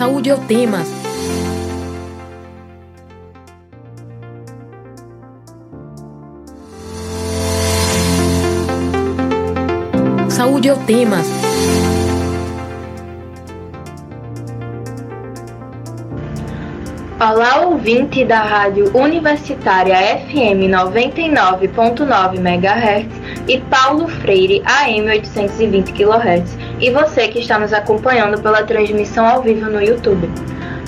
Saúde é o tema. Saúde é o tema. Olá, ouvinte da Rádio Universitária FM 99.9 MHz e Paulo Freire AM 820 kHz, e você que está nos acompanhando pela transmissão ao vivo no YouTube.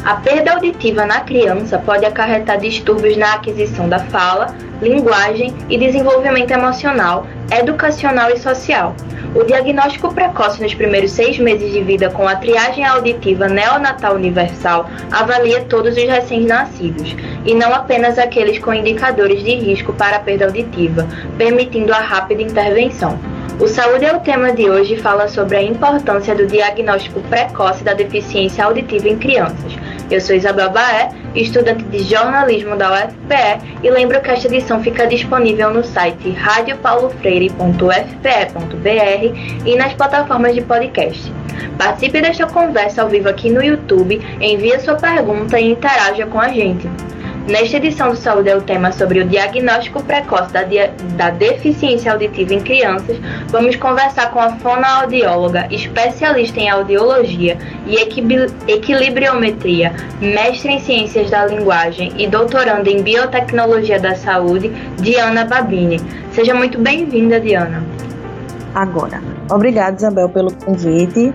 A perda auditiva na criança pode acarretar distúrbios na aquisição da fala, linguagem e desenvolvimento emocional, educacional e social. O diagnóstico precoce nos primeiros seis meses de vida com a triagem auditiva neonatal universal avalia todos os recém-nascidos, e não apenas aqueles com indicadores de risco para a perda auditiva, permitindo a rápida intervenção. O Saúde é o tema de hoje e fala sobre a importância do diagnóstico precoce da deficiência auditiva em crianças. Eu sou Isabel Baé, estudante de jornalismo da UFPE e lembro que esta edição fica disponível no site radiopaulofreire.ufpe.br e nas plataformas de podcast. Participe desta conversa ao vivo aqui no YouTube, envie sua pergunta e interaja com a gente. Nesta edição do Saúde é o tema sobre o diagnóstico precoce da, da deficiência auditiva em crianças. Vamos conversar com a fonoaudióloga, especialista em audiologia e equilibriometria, mestre em ciências da linguagem e doutoranda em biotecnologia da saúde, Diana Babini. Seja muito bem-vinda, Diana. Agora, obrigada, Isabel, pelo convite.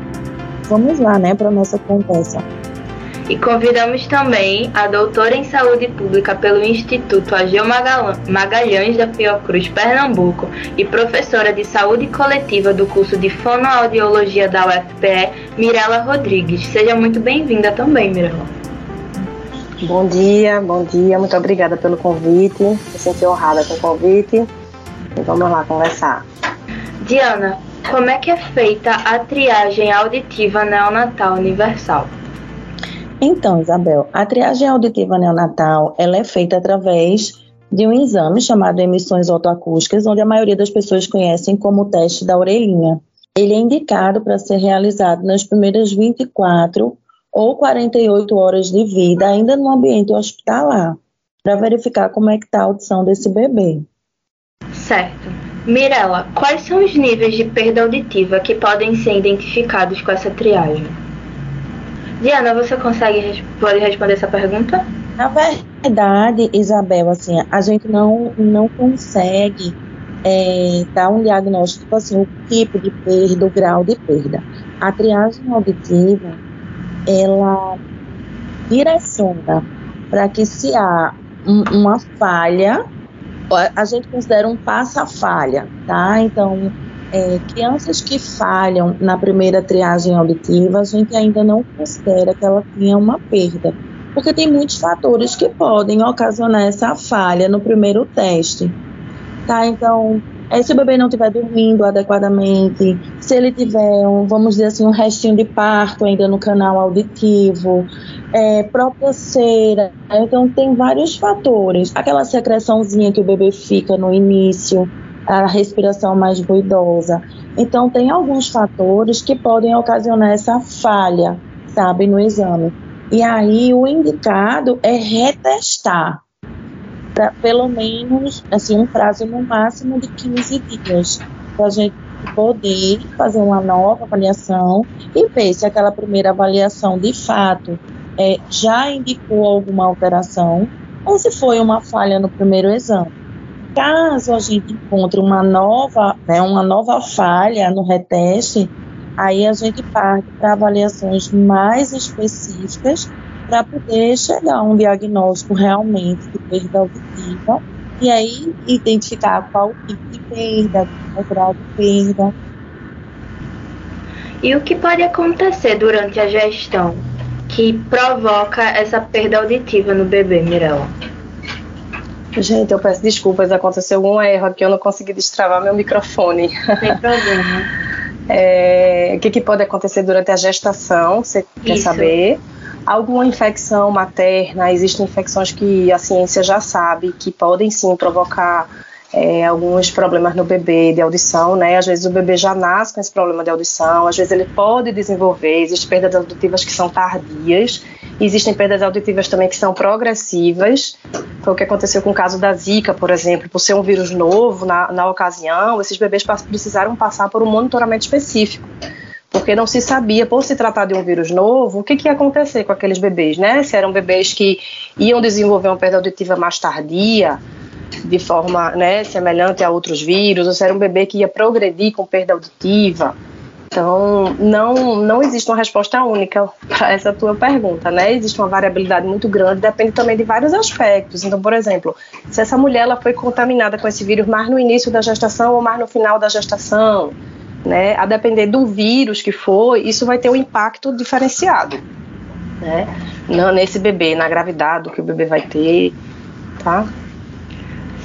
Vamos lá, né, para nossa conversa. E convidamos também a doutora em saúde pública pelo Instituto Ageu Magalhães da Fiocruz, Pernambuco, e professora de saúde coletiva do curso de fonoaudiologia da UFPE, Mirela Rodrigues. Seja muito bem-vinda também, Mirela. Bom dia, bom dia, muito obrigada pelo convite. Me senti honrada com o convite. E vamos lá conversar. Diana, como é que é feita a triagem auditiva neonatal universal? Então, Isabel, a triagem auditiva neonatal ela é feita através de um exame chamado emissões otoacústicas, onde a maioria das pessoas conhecem como teste da orelhinha. Ele é indicado para ser realizado nas primeiras 24 ou 48 horas de vida, ainda no ambiente hospitalar, para verificar como é que está a audição desse bebê. Certo. Mirela, quais são os níveis de perda auditiva que podem ser identificados com essa triagem? Diana, você consegue pode responder essa pergunta? Na verdade, Isabel, assim, a gente não, não consegue é, dar um diagnóstico, assim, o tipo de perda, o grau de perda. A triagem auditiva, ela direciona para que se há um, uma falha, a gente considera um passa-falha, tá? Então, é, crianças que falham na primeira triagem auditiva, a gente ainda não considera que ela tenha uma perda, porque tem muitos fatores que podem ocasionar essa falha no primeiro teste. Tá? Então, é, se o bebê não estiver dormindo adequadamente, se ele tiver, um, vamos dizer assim, um restinho de parto ainda no canal auditivo, é, própria cera, então tem vários fatores. Aquela secreçãozinha que o bebê fica no início, a respiração mais ruidosa. Então, tem alguns fatores que podem ocasionar essa falha, sabe, no exame. E aí, o indicado é retestar, para pelo menos, assim, um prazo no máximo de 15 dias, para a gente poder fazer uma nova avaliação e ver se aquela primeira avaliação, de fato, é, já indicou alguma alteração ou se foi uma falha no primeiro exame. Caso a gente encontre uma nova, né, uma nova falha no reteste, aí a gente parte para avaliações mais específicas para poder chegar a um diagnóstico realmente de perda auditiva e aí identificar qual tipo de perda, qual grau de perda. E o que pode acontecer durante a gestão que provoca essa perda auditiva no bebê, Mirella? Gente, eu peço desculpas, aconteceu um erro aqui, eu não consegui destravar meu microfone. Sem problema. é, o que, que, pode acontecer durante a gestação, você quer saber? Alguma infecção materna, existem infecções que a ciência já sabe que podem sim provocar é, alguns problemas no bebê de audição, né? Às vezes o bebê já nasce com esse problema de audição, às vezes ele pode desenvolver, existem perdas auditivas que são tardias, existem perdas auditivas também que são progressivas. Foi o que aconteceu com o caso da Zika, por exemplo, por ser um vírus novo na, na ocasião, esses bebês precisaram passar por um monitoramento específico porque não se sabia, por se tratar de um vírus novo, o que, que ia acontecer com aqueles bebês, né? Se eram bebês que iam desenvolver uma perda auditiva mais tardia, de forma né, semelhante a outros vírus, ou se era um bebê que ia progredir com perda auditiva. Então, não, não existe uma resposta única para essa tua pergunta, né? Existe uma variabilidade muito grande, depende também de vários aspectos. Então, por exemplo, se essa mulher ela foi contaminada com esse vírus mais no início da gestação ou mais no final da gestação, né? A depender do vírus que foi, isso vai ter um impacto diferenciado, né? Nesse bebê, na gravidade que o bebê vai ter, tá?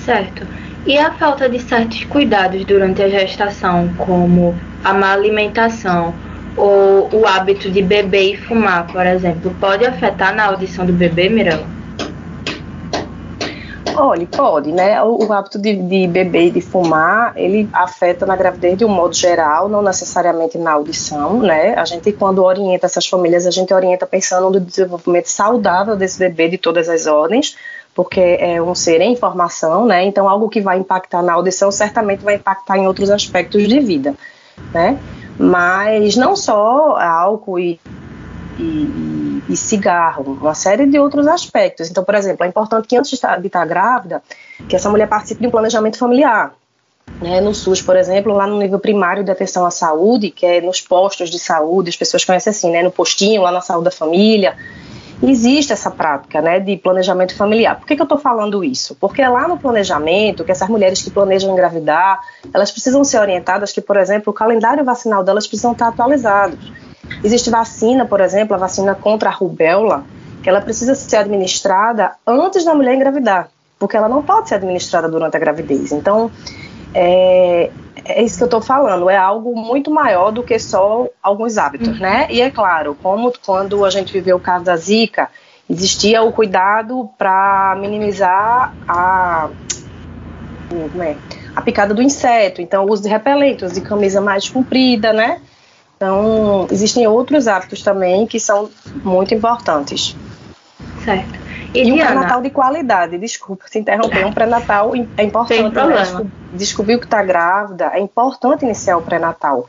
Certo. E a falta de certos cuidados durante a gestação, como a má alimentação ou o hábito de beber e fumar, por exemplo, pode afetar na audição do bebê, Mirella? Olha, pode, né? O, o hábito de, de, beber e de fumar, ele afeta na gravidez de um modo geral, não necessariamente na audição, né? A gente, quando orienta essas famílias, a gente orienta pensando no desenvolvimento saudável desse bebê de todas as ordens, porque é um ser em formação, né? Então, algo que vai impactar na audição certamente vai impactar em outros aspectos de vida, né? Mas não só álcool e, e, e cigarro, uma série de outros aspectos. Então, por exemplo, é importante que antes de estar, de estar grávida, que essa mulher participe de um planejamento familiar. Né, no SUS, por exemplo, lá no nível primário de atenção à saúde, que é nos postos de saúde, as pessoas conhecem assim, né, no postinho, lá na saúde da família, existe essa prática né, de planejamento familiar. Por que, que eu estou falando isso? Porque é lá no planejamento que essas mulheres que planejam engravidar, elas precisam ser orientadas que, por exemplo, o calendário vacinal delas precisam estar atualizados. Existe vacina, por exemplo, a vacina contra a rubéola, que ela precisa ser administrada antes da mulher engravidar, porque ela não pode ser administrada durante a gravidez. Então, é, é isso que eu estou falando, é algo muito maior do que só alguns hábitos, uhum. né? E é claro, como quando a gente viveu o caso da Zika, existia o cuidado para minimizar a, é, a picada do inseto, então o uso de repelentes, de camisa mais comprida, né? Então, existem outros hábitos também que são muito importantes. Certo. E, e um pré-natal de qualidade, desculpa se interromper, um pré-natal é importante. Tem né? problema. Né? Descobriu que está grávida, é importante iniciar o pré-natal.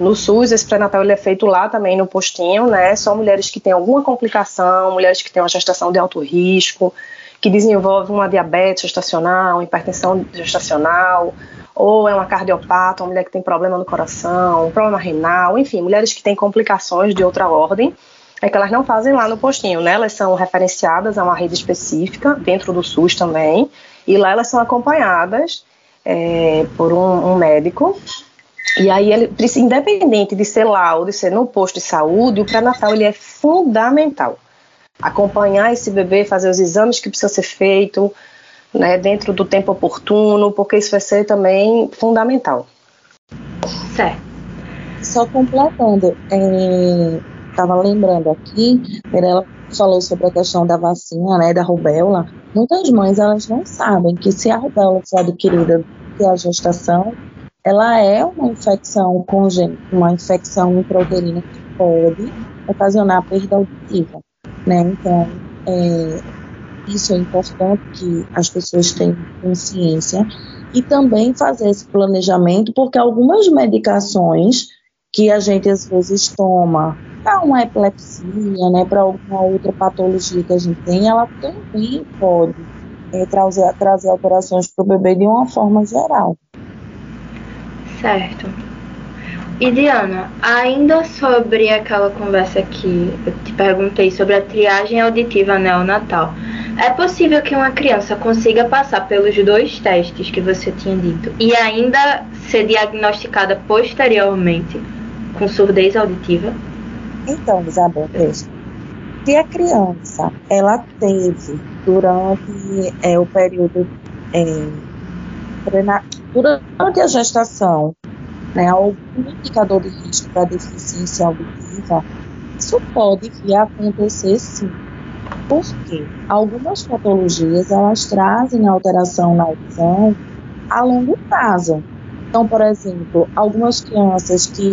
No SUS, esse pré-natal ele é feito lá também no postinho, né? Só mulheres que têm alguma complicação, mulheres que têm uma gestação de alto risco, que desenvolvem uma diabetes gestacional, hipertensão gestacional, ou é uma cardiopata, uma mulher que tem problema no coração, um problema renal, enfim, mulheres que têm complicações de outra ordem é que elas não fazem lá no postinho, né? Elas são referenciadas a uma rede específica, dentro do SUS também, e lá elas são acompanhadas é, por um, um, médico. E aí, ele, independente de ser lá ou de ser no posto de saúde, o pré-natal ele é fundamental. Acompanhar esse bebê, fazer os exames que precisam ser feitos, né, dentro do tempo oportuno, porque isso vai ser também fundamental. Certo. Só completando, é, estava lembrando aqui, ela falou sobre a questão da vacina, né, da rubéola. Muitas mães elas não sabem que se a rubéola for adquirida durante a gestação, ela é uma infecção congênita, uma infecção intrauterina que pode ocasionar perda auditiva, né? Então, é, isso é importante que as pessoas tenham consciência e também fazer esse planejamento, porque algumas medicações que a gente às vezes toma para uma epilepsia, né, para alguma outra patologia que a gente tem, ela também pode é, trazer, trazer alterações para o bebê de uma forma geral. Certo. E Diana, ainda sobre aquela conversa que eu te perguntei sobre a triagem auditiva neonatal, é possível que uma criança consiga passar pelos dois testes que você tinha dito e ainda ser diagnosticada posteriormente com surdez auditiva? Então, Isabel, veja. Se a criança ela teve durante é, o período é, durante a gestação né, algum indicador de risco para deficiência auditiva, isso pode vir a acontecer sim. Porque algumas patologias elas trazem alteração na audição a longo prazo. Então, por exemplo, algumas crianças que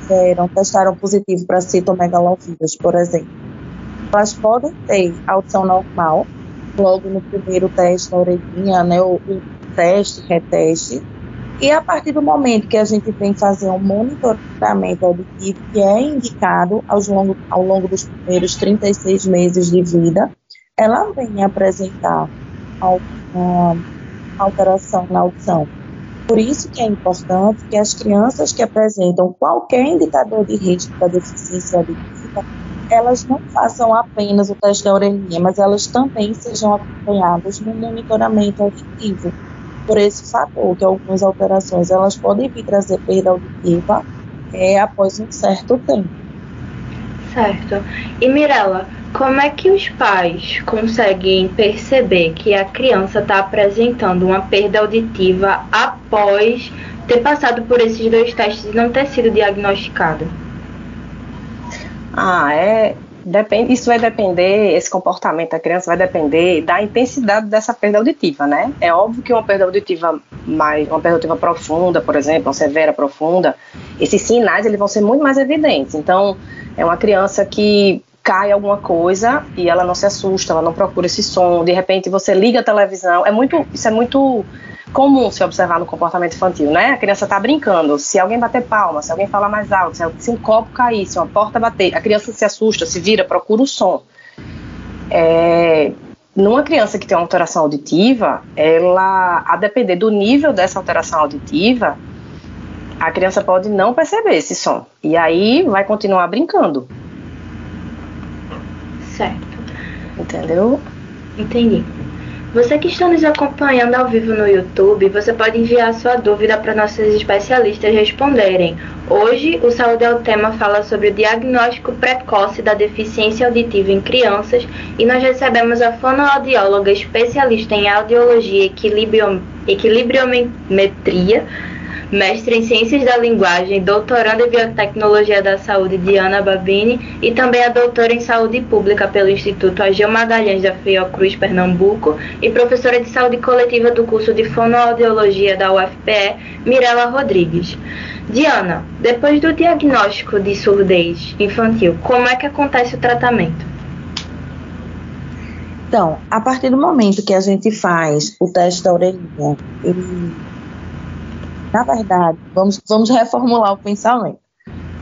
tiveram, testaram positivo para citomegalovírus, por exemplo, elas podem ter audição normal, logo no primeiro teste na orelhinha, né, o, o teste, reteste, e a partir do momento que a gente vem fazer um monitoramento auditivo, que é indicado ao longo, ao longo dos primeiros 36 meses de vida, ela vem apresentar alguma alteração na audição. Por isso que é importante que as crianças que apresentam qualquer indicador de risco da deficiência auditiva, elas não façam apenas o teste da orelhinha, mas elas também sejam acompanhadas no monitoramento auditivo por esse fator, que algumas alterações elas podem vir trazer perda auditiva é, após um certo tempo. Certo. E Mirella, como é que os pais conseguem perceber que a criança está apresentando uma perda auditiva após ter passado por esses dois testes e não ter sido diagnosticado? Ah, é Depende, isso vai depender, esse comportamento da criança vai depender da intensidade dessa perda auditiva, né? É óbvio que uma perda auditiva mais, uma perda auditiva profunda, por exemplo, uma severa profunda, esses sinais eles vão ser muito mais evidentes. Então, é uma criança que cai alguma coisa e ela não se assusta, ela não procura esse som, de repente você liga a televisão, é muito, isso é muito comum se observar no comportamento infantil, né? A criança está brincando, se alguém bater palma, se alguém falar mais alto, se um copo cair, se uma porta bater, a criança se assusta, se vira, procura o som. É, numa criança que tem uma alteração auditiva, ela, a depender do nível dessa alteração auditiva, a criança pode não perceber esse som. E aí vai continuar brincando. Certo. Entendeu? Entendi. Você que está nos acompanhando ao vivo no YouTube, você pode enviar sua dúvida para nossos especialistas responderem. Hoje, o Saúde é o Tema fala sobre o diagnóstico precoce da deficiência auditiva em crianças e nós recebemos a fonoaudióloga especialista em audiologia e equilibriometria, mestre em Ciências da Linguagem, doutoranda em Biotecnologia da Saúde, Diana Babini, e também a doutora em Saúde Pública pelo Instituto Ageu Magalhães da Fiocruz, Pernambuco, e professora de Saúde Coletiva do curso de Fonoaudiologia da UFPE, Mirela Rodrigues. Diana, depois do diagnóstico de surdez infantil, como é que acontece o tratamento? Então, a partir do momento que a gente faz o teste da orelhinha, na verdade, vamos, vamos reformular o pensamento.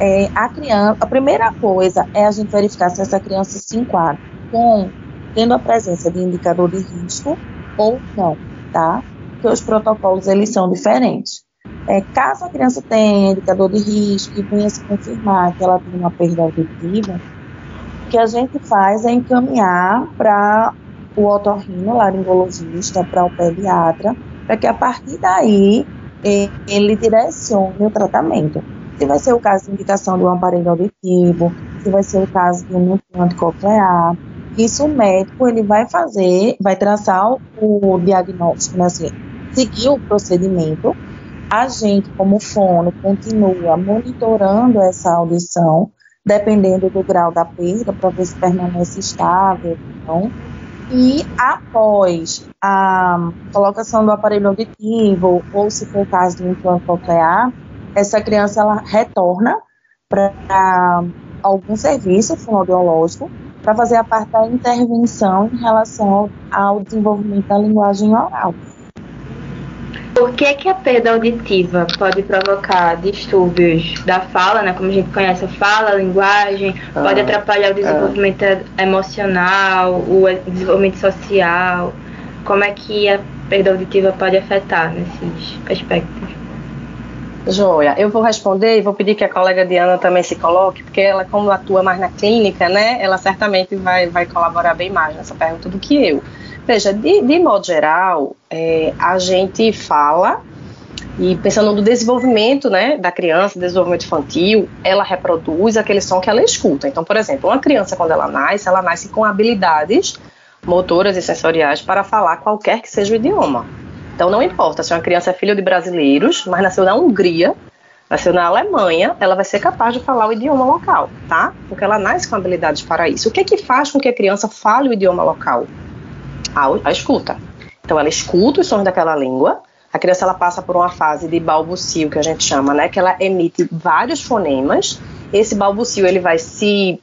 É, a criança, a primeira coisa é a gente verificar se essa criança se enquadra com tendo a presença de indicador de risco ou não, tá? Porque os protocolos eles são diferentes. É, caso a criança tenha indicador de risco e venha se confirmar que ela tem uma perda auditiva, o que a gente faz é encaminhar para o otorrino, laringologista, para o pediatra, para que a partir daí ele direcione o tratamento. Se vai ser o caso de indicação de um aparelho auditivo, se vai ser o caso de um implante coclear, isso o médico ele vai fazer, vai traçar o, diagnóstico, né, assim, seguir o procedimento. A gente, como fono, continua monitorando essa audição, dependendo do grau da perda, para ver se permanece estável ou não. E após a colocação do aparelho auditivo, ou se for o caso de um implante coclear, essa criança ela retorna para algum serviço fonoaudiológico para fazer a parte da intervenção em relação ao desenvolvimento da linguagem oral. Por que, que a perda auditiva pode provocar distúrbios da fala, né? Como a gente conhece a fala, a linguagem, ah, pode atrapalhar o desenvolvimento ah. emocional, o desenvolvimento social. Como é que a perda auditiva pode afetar nesses aspectos? Joia, eu vou responder e vou pedir que a colega Diana também se coloque, porque ela, como atua mais na clínica, né, ela certamente vai, vai colaborar bem mais nessa pergunta do que eu. Veja, de, de modo geral, é, a gente fala e pensando no desenvolvimento né, da criança, desenvolvimento infantil, ela reproduz aquele som que ela escuta. Então, por exemplo, uma criança, quando ela nasce, ela nasce com habilidades motoras e sensoriais para falar qualquer que seja o idioma. Então, não importa se uma criança é filha de brasileiros, mas nasceu na Hungria, nasceu na Alemanha, ela vai ser capaz de falar o idioma local, tá? Porque ela nasce com habilidades para isso. O que é que faz com que a criança fale o idioma local? A, a escuta. Então ela escuta os sons daquela língua, A criança ela passa por uma fase de balbucio que a gente chama, né? Que ela emite vários fonemas. Esse balbucio ele vai se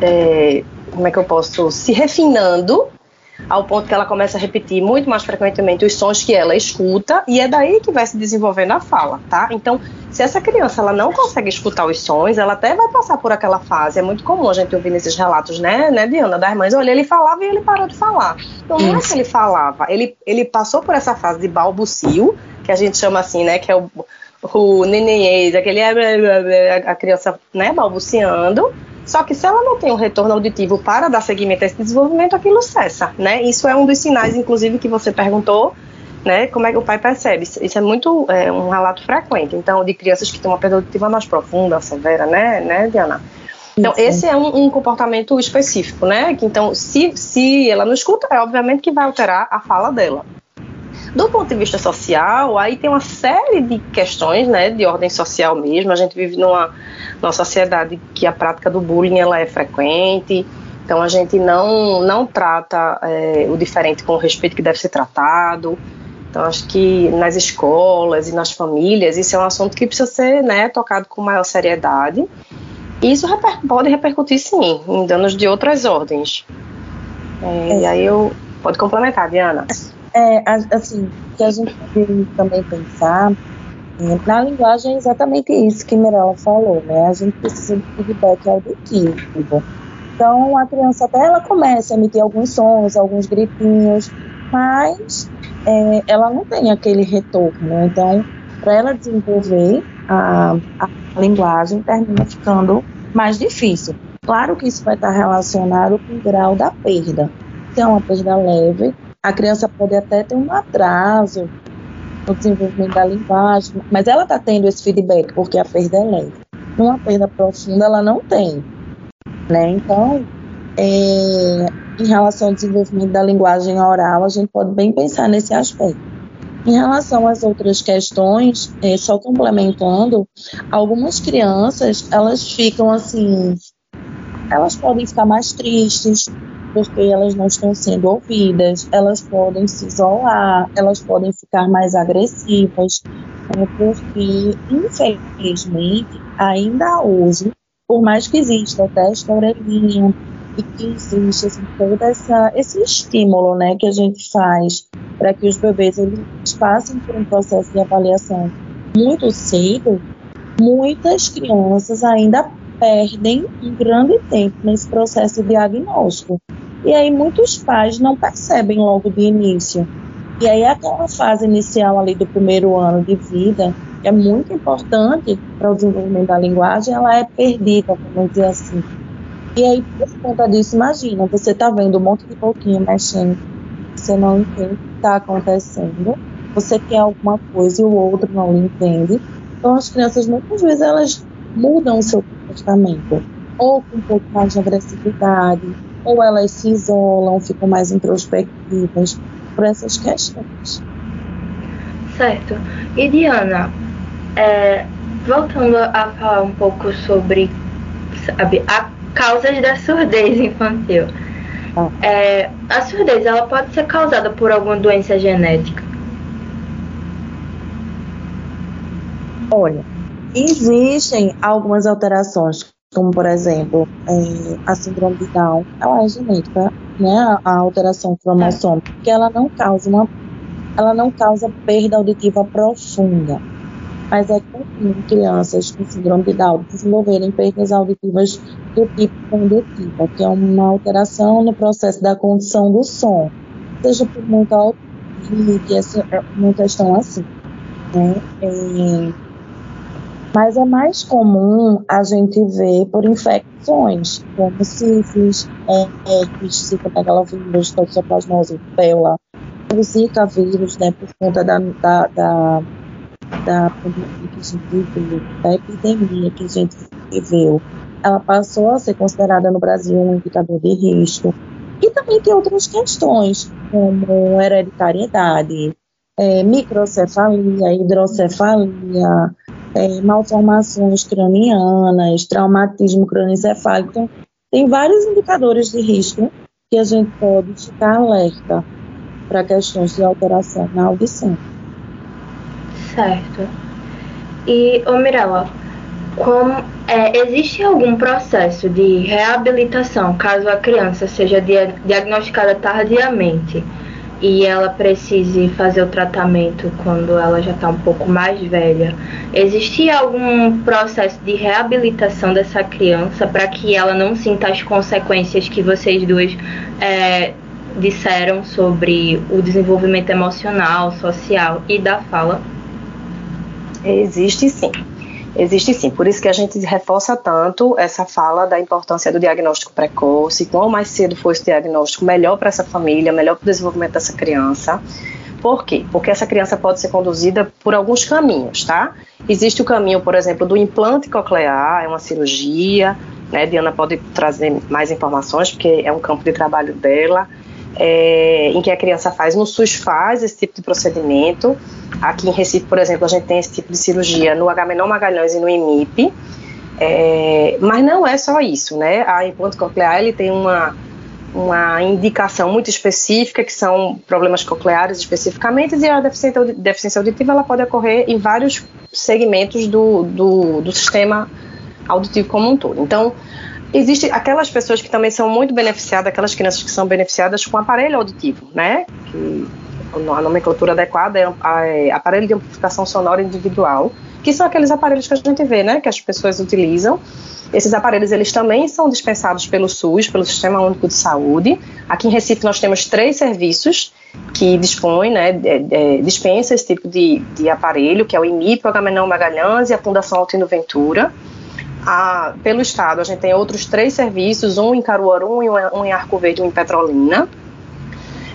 é, como é que eu posso se refinando ao ponto que ela começa a repetir muito mais frequentemente os sons que ela escuta e é daí que vai se desenvolvendo a fala, tá? Então, se essa criança ela não consegue escutar os sons, ela até vai passar por aquela fase. É muito comum a gente ouvir nesses relatos, né, né, Diana, das mães, olha, ele falava e ele parou de falar. Então, não é que ele falava, ele, ele passou por essa fase de balbucio, que a gente chama assim, né, que é o, o nenenês, aquele a criança, né, balbuciando, só que se ela não tem um retorno auditivo para dar seguimento a esse desenvolvimento, aquilo cessa, né? Isso é um dos sinais, inclusive, que você perguntou, né? Como é que o pai percebe? Isso é muito é, um relato frequente. Então, de crianças que têm uma perda auditiva mais profunda, severa, né, né, Diana? Então, Isso. esse é um, um, comportamento específico, né? Que, então, se, se ela não escuta, é obviamente que vai alterar a fala dela. Do ponto de vista social, aí tem uma série de questões, né, de ordem social mesmo. A gente vive numa, numa sociedade que a prática do bullying ela é frequente. Então a gente não não trata é, o diferente com o respeito que deve ser tratado. Então acho que nas escolas e nas famílias isso é um assunto que precisa ser né, tocado com maior seriedade. E isso reper pode repercutir sim em danos de outras ordens. É, e aí eu pode complementar, Diana. É, assim, que a gente deve também pensar é, na linguagem é exatamente isso que Mirella falou, né? A gente precisa de feedback auditivo. Então, a criança até ela começa a emitir alguns sons, alguns gritinhos, mas é, ela não tem aquele retorno. Né? Então, para ela desenvolver a, a linguagem, termina ficando mais difícil. Claro que isso vai estar relacionado com o grau da perda. Se é uma perda leve, a criança pode até ter um atraso no desenvolvimento da linguagem, mas ela está tendo esse feedback porque a perda é leve. Numa perda profunda, ela não tem. Né? Então, é, em relação ao desenvolvimento da linguagem oral, a gente pode bem pensar nesse aspecto. Em relação às outras questões, é, só complementando, algumas crianças elas ficam assim, elas podem ficar mais tristes, porque elas não estão sendo ouvidas, elas podem se isolar, elas podem ficar mais agressivas, né, porque, infelizmente, ainda hoje, por mais que exista o teste orelhinha e que existe assim, todo essa, esse estímulo né, que a gente faz para que os bebês eles passem por um processo de avaliação muito cedo, muitas crianças ainda perdem um grande tempo nesse processo de diagnóstico. E aí muitos pais não percebem logo de início. E aí aquela fase inicial ali do primeiro ano de vida, que é muito importante para o desenvolvimento da linguagem, ela é perdida, vamos dizer assim. E aí, por conta disso, imagina, você está vendo um monte de pouquinho mexendo, você não entende o que está acontecendo, você quer alguma coisa e o outro não entende. Então as crianças muitas vezes elas mudam o seu comportamento, ou com um pouco mais de agressividade, ou elas se isolam, ficam mais introspectivas por essas questões. Certo. E Diana, é, voltando a falar um pouco sobre sabe, a causas da surdez infantil. Ah. É, a surdez ela pode ser causada por alguma doença genética? Olha, existem algumas alterações como por exemplo é, a síndrome de Down, ela é genética, né? A, alteração cromossômica, que ela não causa uma, ela não causa perda auditiva profunda, mas é comum crianças com síndrome de Down desenvolverem perdas auditivas do tipo condutiva, que é uma alteração no processo da condução do som, seja por muita altura, que é uma questão assim, né? É, mas é mais comum a gente ver por infecções, como sífilis, herpes, citomegalovírus, toxoplasmose rubéola, o zika vírus, né, por conta da, da, da, da pandemia da epidemia que a gente viveu. Ela passou a ser considerada no Brasil um indicador de risco. E também tem outras questões, como hereditariedade, é, microcefalia, hidrocefalia, é, malformações cranianas, traumatismo crânioencefálico. Então, tem vários indicadores de risco que a gente pode ficar alerta para questões de alteração na audição. Certo. E, ô Mirella, como, é, existe algum processo de reabilitação caso a criança seja dia, diagnosticada tardiamente e ela precise fazer o tratamento quando ela já está um pouco mais velha? Existe algum processo de reabilitação dessa criança para que ela não sinta as consequências que vocês duas é, disseram sobre o desenvolvimento emocional, social e da fala? Existe sim. Existe sim, por isso que a gente reforça tanto essa fala da importância do diagnóstico precoce. Quanto mais cedo for esse diagnóstico, melhor para essa família, melhor para o desenvolvimento dessa criança. Por quê? Porque essa criança pode ser conduzida por alguns caminhos, tá? Existe o caminho, por exemplo, do implante coclear, é uma cirurgia, né? Diana pode trazer mais informações, porque é um campo de trabalho dela é, em que a criança faz. No SUS faz esse tipo de procedimento. Aqui em Recife, por exemplo, a gente tem esse tipo de cirurgia no Agamenon Magalhães e no IMIP. É, mas não é só isso, né? A implante coclear ele tem uma, uma indicação muito específica, que são problemas cocleares especificamente, e a deficiência, deficiência auditiva ela pode ocorrer em vários segmentos do, do, do sistema auditivo como um todo. Então, Existem aquelas pessoas que também são muito beneficiadas, aquelas crianças que são beneficiadas com aparelho auditivo, né? Que a nomenclatura adequada é, é aparelho de amplificação sonora individual, que são aqueles aparelhos que a gente vê, né? Que as pessoas utilizam. Esses aparelhos eles também são dispensados pelo SUS, pelo Sistema Único de Saúde. Aqui em Recife nós temos três serviços que dispõem, né, é, é, dispensa esse tipo de, de aparelho, que é o IMIP, o Agamenon Magalhães e a Fundação Altino Ventura a, pelo estado, a gente tem outros três serviços, um em Caruaru, um em Arco Verde, um em Petrolina.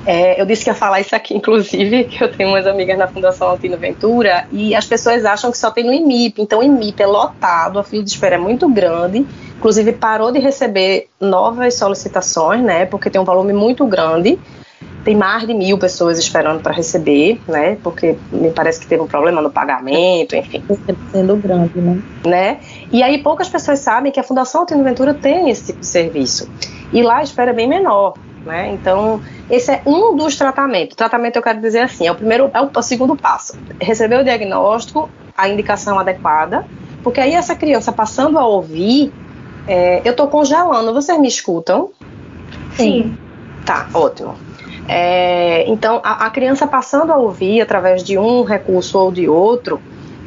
É, eu disse que ia falar isso aqui, inclusive, que eu tenho umas amigas na Fundação Altino Ventura e as pessoas acham que só tem no IMIP. Então, o IMIP é lotado, a fila de espera é muito grande. Inclusive, parou de receber novas solicitações, né? Porque tem um volume muito grande tem mais de mil pessoas esperando para receber, né? Porque me parece que teve um problema no pagamento, enfim. Sendo grande, né? né? E aí poucas pessoas sabem que a Fundação Altino Ventura tem esse tipo de serviço. E lá a espera é bem menor, né? Então, esse é um dos tratamentos. O tratamento, eu quero dizer assim, é o primeiro, é o, é o segundo passo. Receber o diagnóstico, a indicação adequada, porque aí essa criança passando a ouvir, é, eu estou congelando. Vocês me escutam? Sim. Tá, ótimo. É, então, a, a, criança passando a ouvir através de um recurso ou de outro,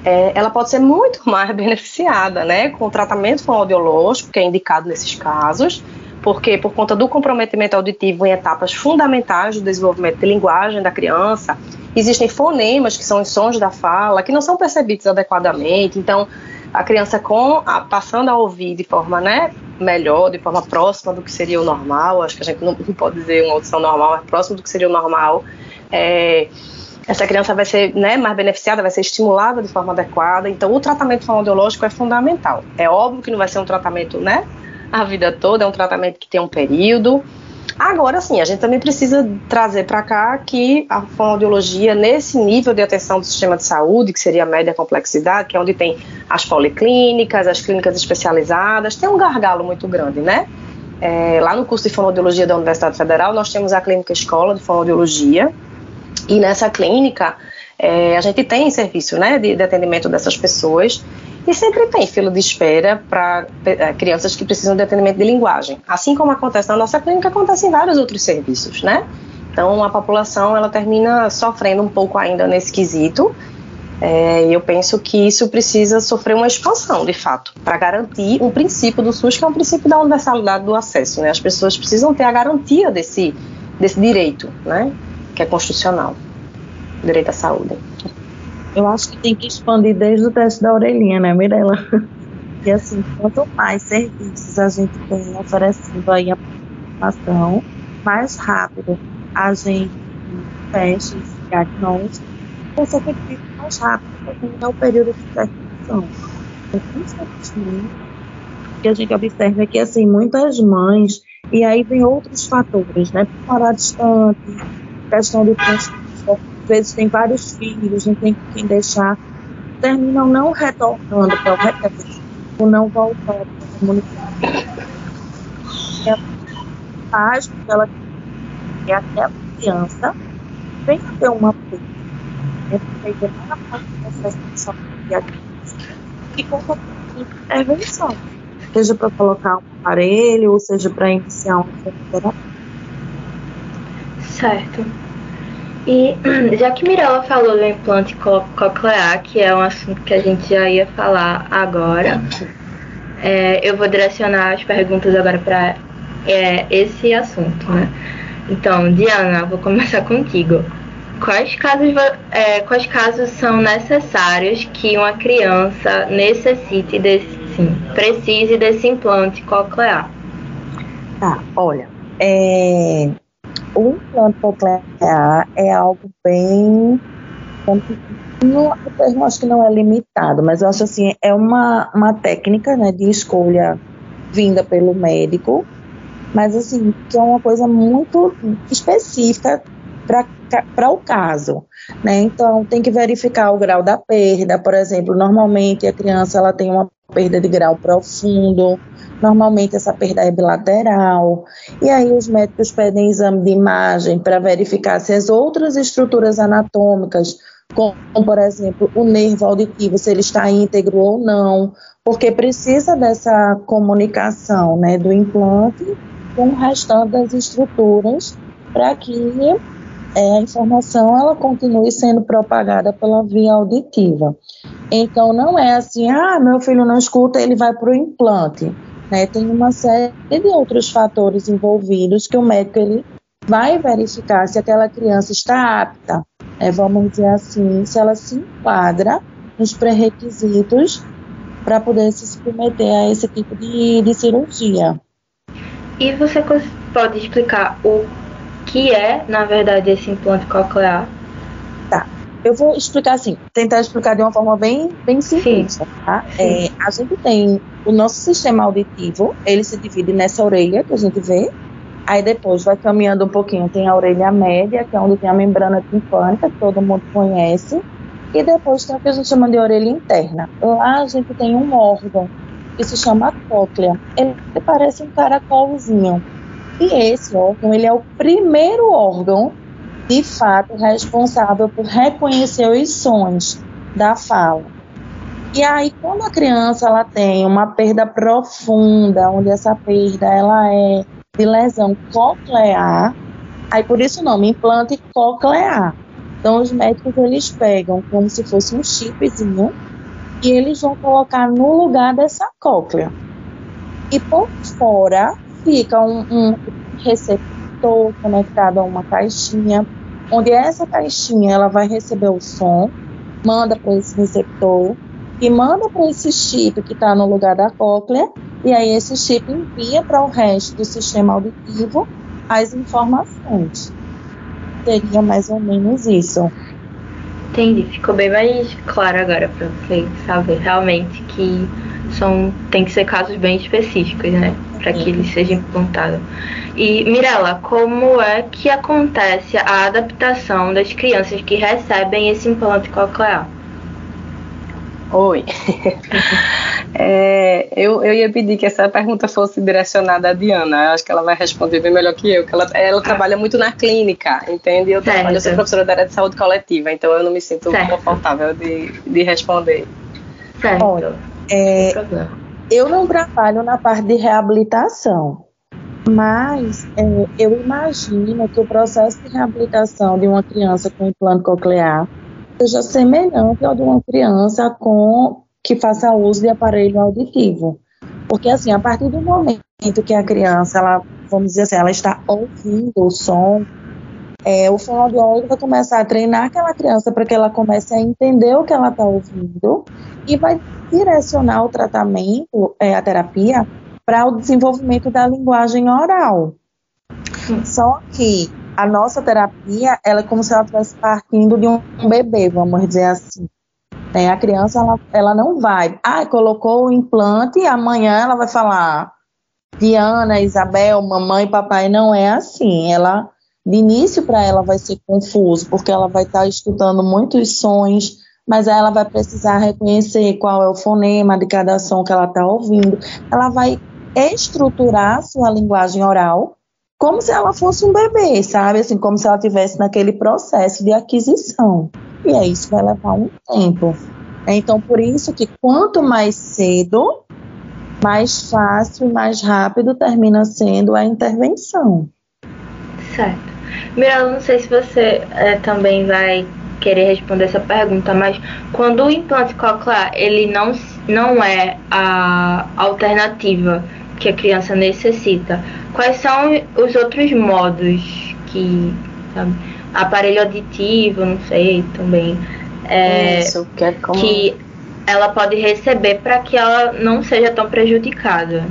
é, ela pode ser muito mais beneficiada, né, com o tratamento fonoaudiológico, que é indicado nesses casos, porque por conta do comprometimento auditivo em etapas fundamentais do desenvolvimento de linguagem da criança, existem fonemas que são os sons da fala que não são percebidos adequadamente, então a criança com a, passando a ouvir de forma né, melhor, de forma próxima do que seria o normal, acho que a gente não pode dizer uma audição normal, mas próximo do que seria o normal, é, essa criança vai ser né, mais beneficiada, vai ser estimulada de forma adequada. Então, o tratamento fonoaudiológico é fundamental. É óbvio que não vai ser um tratamento né, a vida toda, é um tratamento que tem um período. Agora sim, a gente também precisa trazer para cá que a fonoaudiologia, nesse nível de atenção do sistema de saúde, que seria a média complexidade, que é onde tem as policlínicas, as clínicas especializadas, tem um gargalo muito grande, né? É, lá no curso de fonoaudiologia da Universidade Federal, nós temos a clínica escola de fonoaudiologia, e nessa clínica é, a gente tem serviço né, de, de atendimento dessas pessoas e sempre tem fila de espera para é, crianças que precisam de atendimento de linguagem. Assim como acontece na nossa clínica, acontece em vários outros serviços, né? Então a população ela termina sofrendo um pouco ainda nesse quesito. É, eu penso que isso precisa sofrer uma expansão, de fato, para garantir um princípio do SUS, que é um princípio da universalidade do acesso. Né? As pessoas precisam ter a garantia desse, desse direito, né? que é constitucional, direito à saúde. Eu acho que tem que expandir desde o teste da orelhinha, né, Mirella? E assim, quanto mais serviços a gente tem oferecendo aí a população, mais rápido a gente fecha esse diagnóstico, consequentemente mais rápido também é o período de internação. Então, principalmente, que a gente observa é que assim, muitas mães, e aí vem outros fatores, né? Morar distante, questão de transporte vezes tem vários filhos, não tem quem deixar, terminam não retornando para o retorno, ou não voltando para a comunidade. É mágico que ela que aquela criança venha ter uma política, né, porque na parte manifestação e com intervenção, seja para colocar um aparelho, ou seja para iniciar terapia. Certo. E já que Mirella falou do implante coclear, que é um assunto que a gente já ia falar agora, é, eu vou direcionar as perguntas agora para é, esse assunto, né? Então, Diana, vou começar contigo. Quais casos, é, quais casos são necessários que uma criança necessite desse, sim, precise desse implante coclear? Tá, olha, é, o implante coclear é algo bem não, eu acho que não é limitado, mas eu acho assim, é uma, uma técnica né, de escolha vinda pelo médico, mas assim, que é uma coisa muito específica para o caso, né? Então tem que verificar o grau da perda, por exemplo, normalmente a criança ela tem uma perda de grau profundo, normalmente essa perda é bilateral, e aí os médicos pedem exame de imagem para verificar se as outras estruturas anatômicas, como por exemplo o nervo auditivo, se ele está íntegro ou não, porque precisa dessa comunicação, né, do implante com o restante das estruturas para que é, a informação ela continue sendo propagada pela via auditiva. Então não é assim, ah, meu filho não escuta, ele vai para o implante. Né? Tem uma série de outros fatores envolvidos que o médico ele vai verificar se aquela criança está apta, né? vamos dizer assim, se ela se enquadra nos pré-requisitos para poder se submeter a esse tipo de, de cirurgia. E você pode explicar o que é, na verdade, esse implante coclear? Tá. Eu vou explicar assim, tentar explicar de uma forma bem, bem simples, tá? É, a gente tem o nosso sistema auditivo, ele se divide nessa orelha que a gente vê, aí depois vai caminhando um pouquinho, tem a orelha média, que é onde tem a membrana timpânica, que todo mundo conhece, e depois tem o que a gente chama de orelha interna. Lá a gente tem um órgão que se chama cóclea. Ele parece um caracolzinho. E esse órgão, ele é o primeiro órgão, de fato, responsável por reconhecer os sons da fala. E aí, quando a criança ela tem uma perda profunda, onde essa perda ela é de lesão coclear, aí por isso o nome, implante coclear. Então, os médicos eles pegam como se fosse um chipzinho e eles vão colocar no lugar dessa cóclea. E por fora fica um, um receptor conectado a uma caixinha, onde essa caixinha ela vai receber o som, manda para esse receptor e manda para esse chip que está no lugar da cóclea, e aí esse chip envia para o resto do sistema auditivo as informações. Seria mais ou menos isso. Entendi, ficou bem mais claro agora para você saber realmente que são tem que ser casos bem específicos, né, para que ele seja implantado. E Mirella, como é que acontece a adaptação das crianças que recebem esse implante coclear? Oi. é, eu, eu ia pedir que essa pergunta fosse direcionada à Diana. Eu acho que ela vai responder bem melhor que eu, que ela, ela ah. trabalha muito na clínica, entende? Eu certo. trabalho, eu sou professora da área de saúde coletiva, então eu não me sinto certo. confortável de, de responder. Certo. Olha, é, eu não trabalho na parte de reabilitação, mas é, eu imagino que o processo de reabilitação de uma criança com implante coclear seja semelhante ao de uma criança com que faça uso de aparelho auditivo. Porque assim, a partir do momento que a criança, ela, vamos dizer assim, ela está ouvindo o som, é, o fonoaudiólogo vai começar a treinar aquela criança para que ela comece a entender o que ela está ouvindo e vai direcionar o tratamento, é, a terapia, para o desenvolvimento da linguagem oral. Só que a nossa terapia, ela é como se ela estivesse partindo de um bebê, vamos dizer assim. Né? A criança, ela, ela não vai, ah, colocou o implante e amanhã ela vai falar Diana, Isabel, mamãe, papai, não é assim. Ela, de início para ela vai ser confuso, porque ela vai estar tá escutando muitos sons, mas ela vai precisar reconhecer qual é o fonema de cada som que ela está ouvindo. Ela vai estruturar sua linguagem oral como se ela fosse um bebê, sabe? Assim, como se ela estivesse naquele processo de aquisição. E aí isso vai levar um tempo. Então, por isso que quanto mais cedo, mais fácil e mais rápido termina sendo a intervenção. Certo. Mirella, não sei se você é, também vai querer responder essa pergunta, mas quando o implante coclear ele não, não é a alternativa que a criança necessita, quais são os outros modos que sabe, aparelho auditivo, não sei também, é, Isso, que, é como... que ela pode receber para que ela não seja tão prejudicada?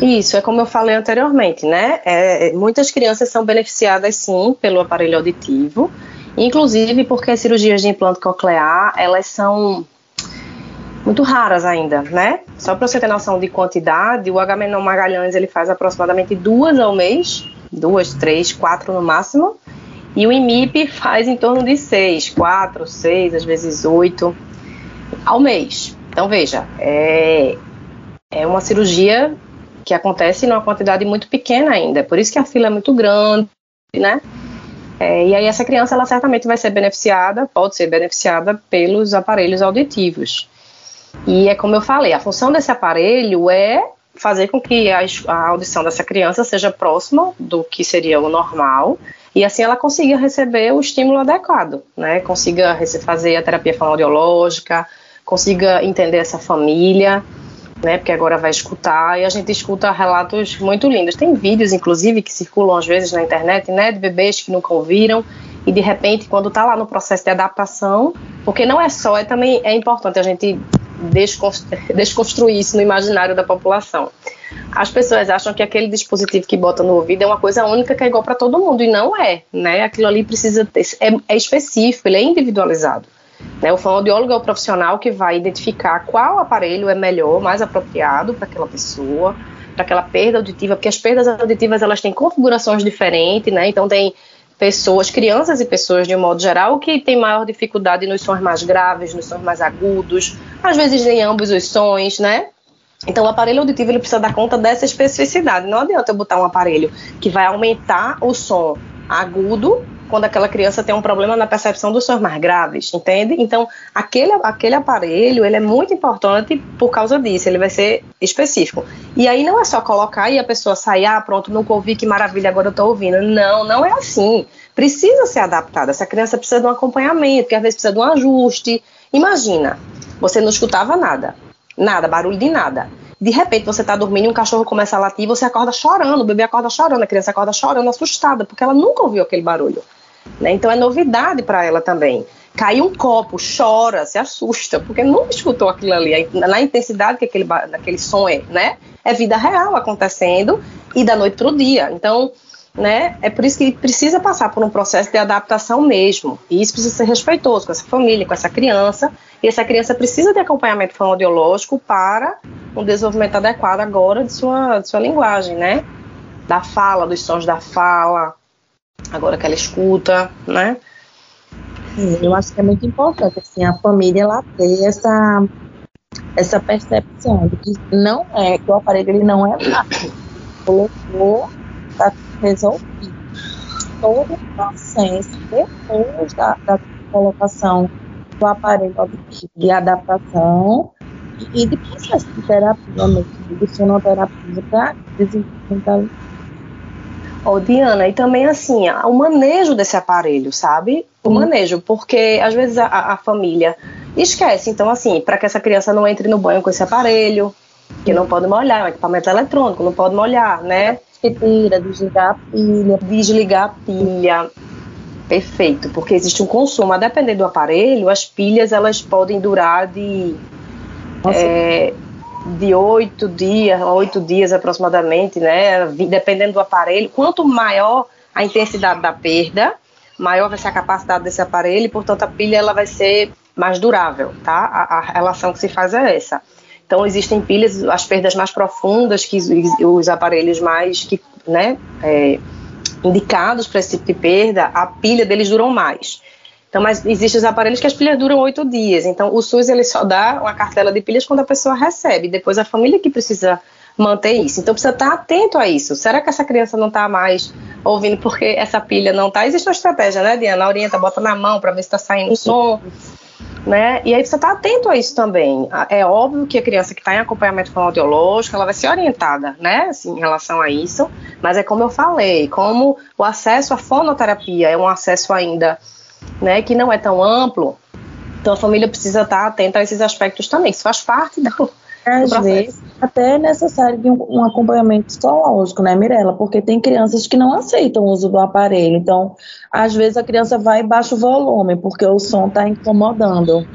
Isso, é como eu falei anteriormente, né? É, muitas crianças são beneficiadas sim pelo aparelho auditivo, inclusive porque as cirurgias de implante coclear, elas são muito raras ainda, né? Só para você ter noção de quantidade, o Agamenon Magalhães ele faz aproximadamente duas ao mês, duas, três, quatro no máximo, e o IMIP faz em torno de seis, quatro, seis, às vezes oito ao mês. Então veja, é, é uma cirurgia que acontece numa quantidade muito pequena ainda, por isso que a fila é muito grande, né? É, e aí essa criança ela certamente vai ser beneficiada, pode ser beneficiada pelos aparelhos auditivos. E é como eu falei, a função desse aparelho é fazer com que a, a audição dessa criança seja próxima do que seria o normal e assim ela consiga receber o estímulo adequado, né? Consiga fazer a terapia fonoaudiológica, consiga entender essa família, né? Porque agora vai escutar e a gente escuta relatos muito lindos. Tem vídeos, inclusive, que circulam às vezes na internet, né? De bebês que nunca ouviram e de repente quando está lá no processo de adaptação, porque não é só, é também é importante a gente desconstruir isso no imaginário da população. As pessoas acham que aquele dispositivo que bota no ouvido é uma coisa única que é igual para todo mundo e não é, né? Aquilo ali precisa ter, é, é específico, ele é individualizado. Né? O fonoaudiólogo é o profissional que vai identificar qual aparelho é melhor, mais apropriado para aquela pessoa, para aquela perda auditiva, porque as perdas auditivas elas têm configurações diferentes, né? Então tem pessoas, crianças e pessoas de um modo geral, que têm maior dificuldade nos sons mais graves, nos sons mais agudos, às vezes em ambos os sons, né? Então, o aparelho auditivo ele precisa dar conta dessa especificidade. Não adianta eu botar um aparelho que vai aumentar o som agudo quando aquela criança tem um problema na percepção dos sons mais graves, entende? Então, aquele, aquele aparelho, ele é muito importante por causa disso, ele vai ser específico. E aí não é só colocar e a pessoa sair, ah, pronto, nunca ouvi, que maravilha, agora eu tô ouvindo. Não, não é assim. Precisa ser adaptada. Essa criança precisa de um acompanhamento, que às vezes precisa de um ajuste. Imagina, você não escutava nada, nada, barulho de nada. De repente você está dormindo e um cachorro começa a latir você acorda chorando, o bebê acorda chorando, a criança acorda chorando, assustada, porque ela nunca ouviu aquele barulho. Né? Então é novidade para ela também. Cai um copo, chora, se assusta, porque nunca escutou aquilo ali, na intensidade que aquele, aquele som é, né? É vida real acontecendo e da noite para o dia. Então, né? É por isso que precisa passar por um processo de adaptação mesmo. E isso precisa ser respeitoso com essa família, com essa criança. E essa criança precisa de acompanhamento fonoaudiológico para um desenvolvimento adequado agora de sua, de sua linguagem, né? Da fala, dos sons da fala, agora que ela escuta, né? eu acho que é muito importante assim, a família ela ter essa, essa percepção de que não é, que o aparelho ele não é fácil. Colocou, está resolvido. Todo o processo depois da, da colocação do aparelho auditivo de adaptação e de processo de terapia mesmo, de sonoterapia para desenvolvimento Ô, Diana, e também assim, o manejo desse aparelho, sabe? O hum. manejo, porque às vezes a, a família esquece. Então, assim, para que essa criança não entre no banho com esse aparelho, que não pode molhar, é um equipamento eletrônico, não pode molhar, né? Tira, desligar a pilha. Desligar a pilha. Perfeito, porque existe um consumo. A depender do aparelho, as pilhas elas podem durar de é, de oito dias, oito dias aproximadamente, né? Dependendo do aparelho. Quanto maior a intensidade da perda, maior vai ser a capacidade desse aparelho e, portanto, a pilha ela vai ser mais durável, tá? A, a relação que se faz é essa. Então, existem pilhas, as perdas mais profundas, que os, os aparelhos mais que, né, é, indicados para esse tipo de perda, a pilha deles duram mais. Então, mas existem os aparelhos que as pilhas duram oito dias. Então, o SUS ele só dá uma cartela de pilhas quando a pessoa recebe. Depois, a família que precisa manter isso. Então, precisa estar atento a isso. Será que essa criança não está mais ouvindo porque essa pilha não está? Existe uma estratégia, né, Diana? Orienta, bota na mão para ver se está saindo o som. né? E aí você está atento a isso também. É óbvio que a criança que está em acompanhamento fonoaudiológico, ela vai ser orientada, né, assim, em relação a isso, mas é como eu falei, como o acesso à fonoterapia é um acesso ainda, né, que não é tão amplo, então a família precisa estar atenta a esses aspectos também, isso faz parte do, às vezes, até é necessário de um, um, acompanhamento psicológico, né, Mirella? Porque tem crianças que não aceitam o uso do aparelho. Então, às vezes a criança vai e baixa o volume, porque o som está incomodando.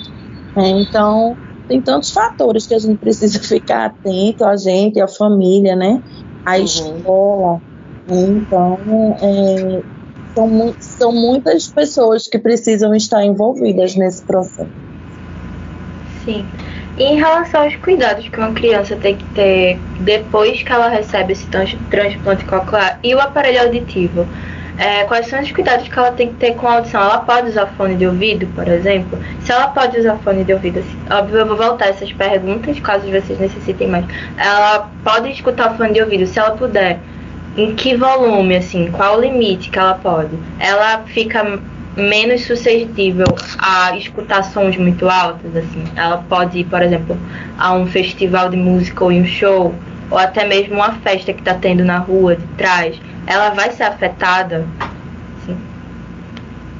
É, então, tem tantos fatores que a gente precisa ficar atento, a gente, a família, né? A uhum. escola. Então, é, são, são muitas pessoas que precisam estar envolvidas nesse processo. Sim. E em relação aos cuidados que uma criança tem que ter depois que ela recebe esse transplante coclear e o aparelho auditivo, é, quais são os cuidados que ela tem que ter com a audição? Ela pode usar fone de ouvido, por exemplo? Se ela pode usar fone de ouvido, assim, óbvio, eu vou voltar essas perguntas caso vocês necessitem mais. Ela pode escutar fone de ouvido, se ela puder. Em que volume, assim? Qual o limite que ela pode? Ela fica menos suscetível a escutar sons muito altos, assim. Ela pode ir, por exemplo, a um festival de música ou em um show, ou até mesmo uma festa que está tendo na rua de trás, ela vai ser afetada, assim,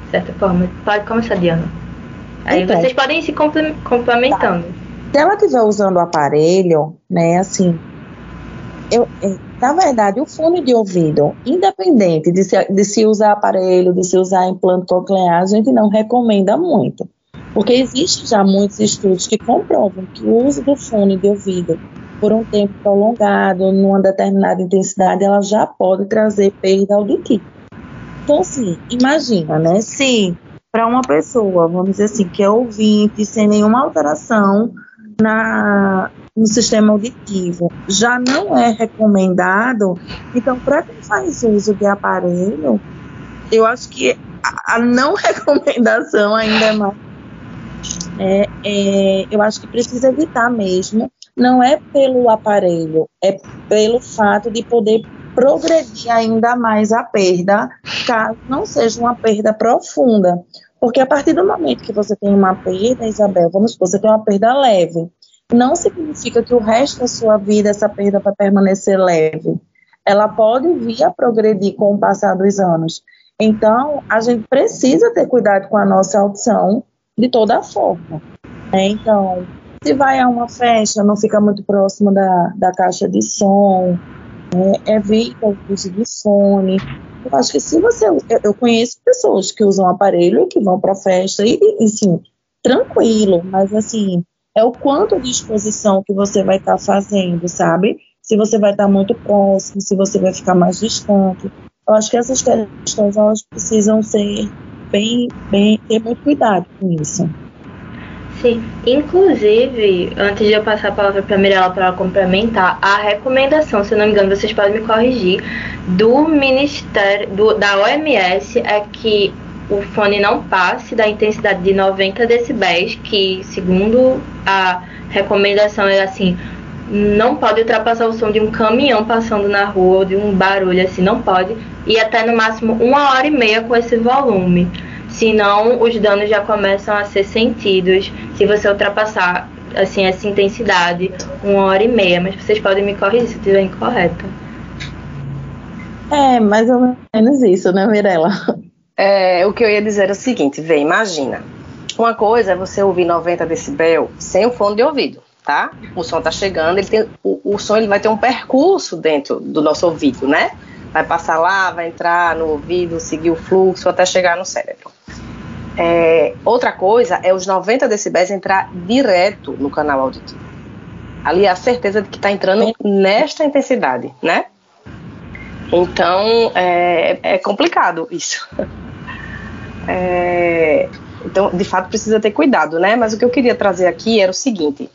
de certa forma. Pode começar, Diana. Aí então, vocês podem ir se complementando. Se ela estiver usando o aparelho, né, assim, eu, é, na verdade, o fone de ouvido, independente de se, de se usar aparelho, de se usar implante coclear, a gente não recomenda muito. Porque existem já muitos estudos que comprovam que o uso do fone de ouvido por um tempo prolongado, numa determinada intensidade, ela já pode trazer perda auditiva. Então, assim, imagina, né? Se para uma pessoa, vamos dizer assim, que é ouvinte, sem nenhuma alteração na, no sistema auditivo já não é recomendado, então, para quem faz uso de aparelho, eu acho que a, a não recomendação ainda é mais. É, é, eu acho que precisa evitar mesmo, não é pelo aparelho, é pelo fato de poder progredir ainda mais a perda, caso não seja uma perda profunda. Porque a partir do momento que você tem uma perda, Isabel, vamos supor, você tem uma perda leve, não significa que o resto da sua vida essa perda vai permanecer leve. Ela pode vir a progredir com o passar dos anos. Então, a gente precisa ter cuidado com a nossa audição de toda forma. Né? Então, se vai a uma festa, não fica muito próximo da, da caixa de som, né? evita o uso de fone. Eu acho que se você. Eu, eu conheço pessoas que usam aparelho e que vão para festa e, e, sim, tranquilo, mas assim, é o quanto de exposição que você vai estar tá fazendo, sabe? Se você vai estar tá muito próximo, se você vai ficar mais distante. Eu acho que essas questões elas precisam ser bem, bem ter muito cuidado com isso. Sim, inclusive, antes de eu passar a palavra para a Mirella para ela complementar, a recomendação, se não me engano, vocês podem me corrigir, do Ministério, do, da OMS é que o fone não passe da intensidade de 90 decibéis, que segundo a recomendação é assim, não pode ultrapassar o som de um caminhão passando na rua ou de um barulho assim, não pode, e até no máximo uma hora e meia com esse volume. Senão os danos já começam a ser sentidos se você ultrapassar assim essa intensidade uma hora e meia. Mas vocês podem me corrigir se estiver incorreta. É, mais ou menos isso, né, Mirella? É, o que eu ia dizer é o seguinte, vê, imagina. Uma coisa é você ouvir 90 decibel sem o fone de ouvido, tá? O som tá chegando, ele tem, o, o som ele vai ter um percurso dentro do nosso ouvido, né? Vai passar lá, vai entrar no ouvido, seguir o fluxo até chegar no cérebro. É, outra coisa é os 90 decibéis entrar direto no canal auditivo. Ali é a certeza de que está entrando nesta intensidade, né? Então é, é complicado isso. É, então, de fato, precisa ter cuidado, né? Mas o que eu queria trazer aqui era o seguinte,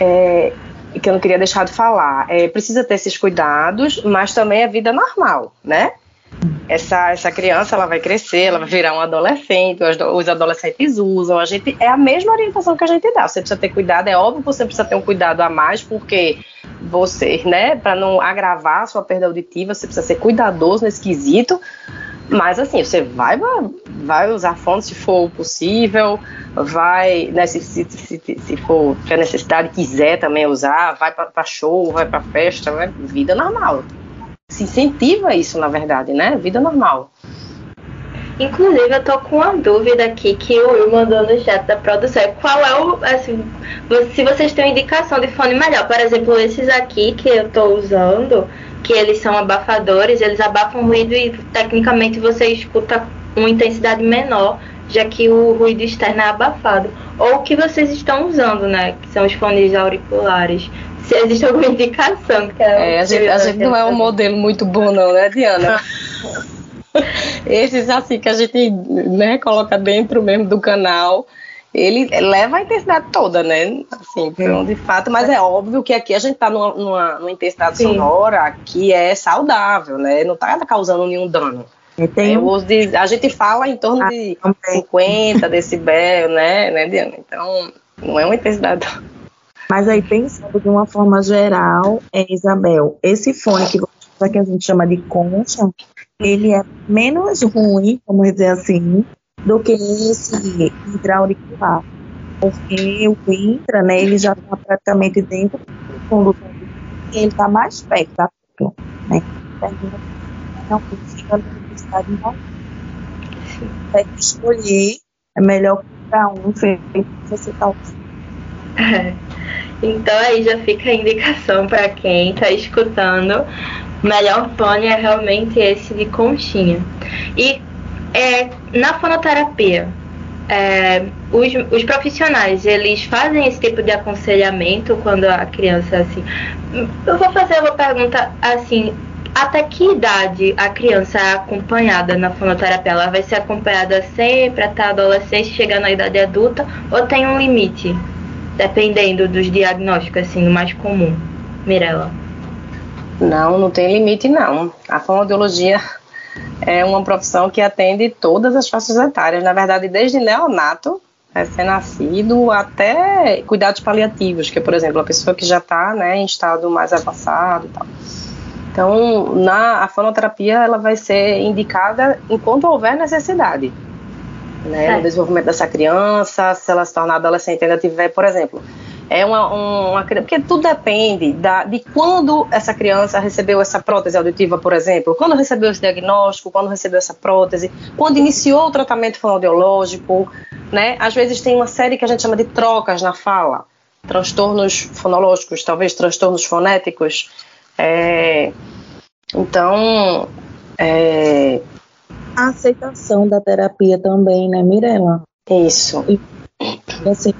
é, que eu não queria deixar de falar, é, precisa ter esses cuidados, mas também é vida normal, né? Essa, essa criança ela vai crescer, ela vai virar um adolescente, os, adolescentes usam, a gente é a mesma orientação que a gente dá. Você precisa ter cuidado, é óbvio que você precisa ter um cuidado a mais, porque você, né, para não agravar a sua perda auditiva, você precisa ser cuidadoso nesse quesito, Mas assim, você vai, vai usar fones se for possível, vai, né, se, se, se, se for se a necessidade quiser também usar, vai para show, vai para festa, né? vida normal. Se incentiva isso, na verdade, né? Vida normal. Inclusive, eu tô com uma dúvida aqui que o Will mandou no chat da produção. Qual é o, assim, se vocês têm indicação de fone melhor? Por exemplo, esses aqui que eu tô usando, que eles são abafadores, eles abafam ruído e tecnicamente você escuta uma intensidade menor, já que o ruído externo é abafado. Ou o que vocês estão usando, né? Que são os fones auriculares. Se existe alguma indicação. Que é, é a gente, a gente não é um modelo muito bom, não, né, Diana? Esses assim que a gente né, coloca dentro mesmo do canal, ele leva a intensidade toda, né? Assim, então, de fato, mas é óbvio que aqui a gente está numa, numa, numa, intensidade Sim. sonora que é saudável, né? Não está causando nenhum dano. Um... de, a gente fala em torno ah, de também. 50 decibel, né, né, Diana? Então, não é uma intensidade. Mas aí, pensando de uma forma geral, é, Isabel, esse fone que, você, que a gente chama de concha, ele é menos ruim, vamos dizer assim, do que esse hidroauricular. Porque o entra, né, ele já está praticamente dentro do condutor e ele está mais perto da tecla, né? Então, fica necessidade não. Que escolher, é melhor para um feito você está usando. Então aí já fica a indicação para quem está escutando o melhor fone é realmente esse de conchinha. E é, na fonoterapia, é, os, os, profissionais, eles fazem esse tipo de aconselhamento quando a criança, assim... Eu vou fazer uma pergunta, assim, até que idade a criança é acompanhada na fonoterapia? Ela vai ser acompanhada sempre até a adolescência, chegar na idade adulta, ou tem um limite? Dependendo dos diagnósticos, assim, o mais comum. Mirella. Não, não tem limite não. A fonoaudiologia é uma profissão que atende todas as faixas etárias, na verdade, desde neonato, recém-nascido, até cuidados paliativos, que por exemplo, a pessoa que já está né, em estado mais avançado e tal. Então, na, a fonoterapia ela vai ser indicada enquanto houver necessidade. Né, no desenvolvimento dessa criança, se ela se tornar adolescente ainda tiver, por exemplo, é uma, uma, porque tudo depende da, de quando essa criança recebeu essa prótese auditiva, por exemplo, quando recebeu esse diagnóstico, quando recebeu essa prótese, quando iniciou o tratamento fonoaudiológico, né? Às vezes tem uma série que a gente chama de trocas na fala, transtornos fonológicos, talvez transtornos fonéticos. É, então, é, a aceitação da terapia também, né, Mirella? Isso. E, assim,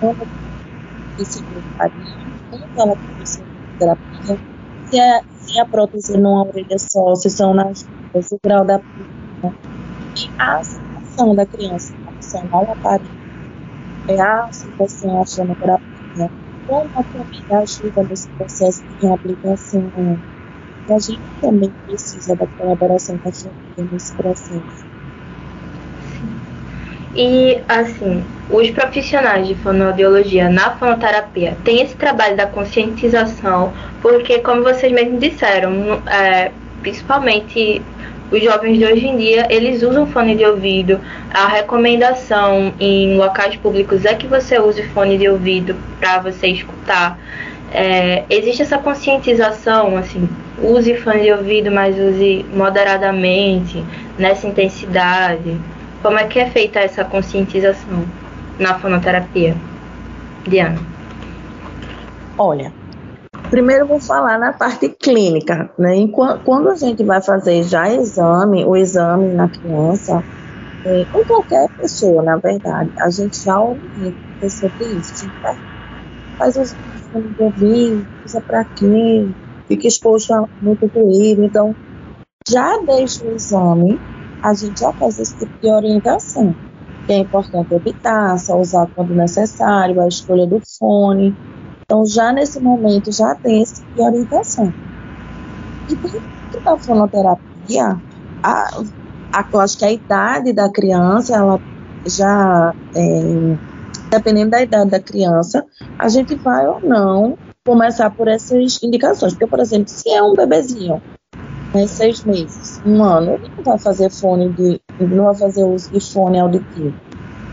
como esse como ela começou a terapia, se a, se a prótese numa orelha só, se são nas o grau da e a aceitação da criança a opção ao aparelho, é a aceitação à chenoterapia, como a família ajuda nesse processo de reabilitação. E a gente também precisa da colaboração com a família nesse processo. E, assim, os profissionais de fonoaudiologia na fonoterapia têm esse trabalho da conscientização, porque, como vocês mesmos disseram, é, principalmente os jovens de hoje em dia, eles usam fone de ouvido. A recomendação em locais públicos é que você use fone de ouvido para você escutar. É, existe essa conscientização, assim, use fone de ouvido, mas use moderadamente, nessa intensidade. Como é que é feita essa conscientização na fonoterapia? Diana. Olha, primeiro vou falar na parte clínica, né? Quando a gente vai fazer já exame, o exame na criança, é, qualquer pessoa, na verdade, a gente já orienta sobre isso. Gente faz os de ouvido, usa para quê, fica exposto a muito ruído. Então, já desde o exame, a gente já faz esse tipo de orientação. Que é importante evitar, só usar quando necessário, a escolha do fone. Então, já nesse momento, já tem esse tipo de orientação. E dentro da fonoterapia, a, a, eu acho que a idade da criança, ela já, é, dependendo da idade da criança, a gente vai ou não começar por essas indicações. Porque, por exemplo, se é um bebezinho né, seis meses, um ano, ele não vai fazer fone de, não vai fazer uso de fone auditivo.